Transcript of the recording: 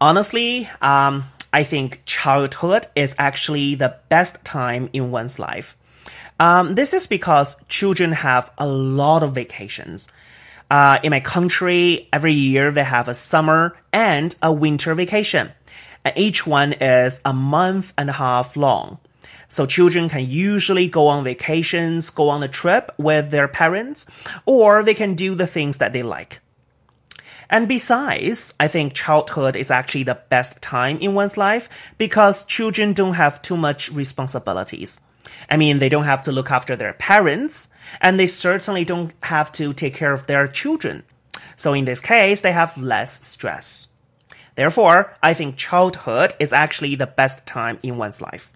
Honestly, um, I think childhood is actually the best time in one's life. Um, this is because children have a lot of vacations. Uh, in my country, every year they have a summer and a winter vacation. And each one is a month and a half long. So children can usually go on vacations, go on a trip with their parents, or they can do the things that they like. And besides, I think childhood is actually the best time in one's life because children don't have too much responsibilities. I mean, they don't have to look after their parents, and they certainly don't have to take care of their children. So in this case, they have less stress. Therefore, I think childhood is actually the best time in one's life.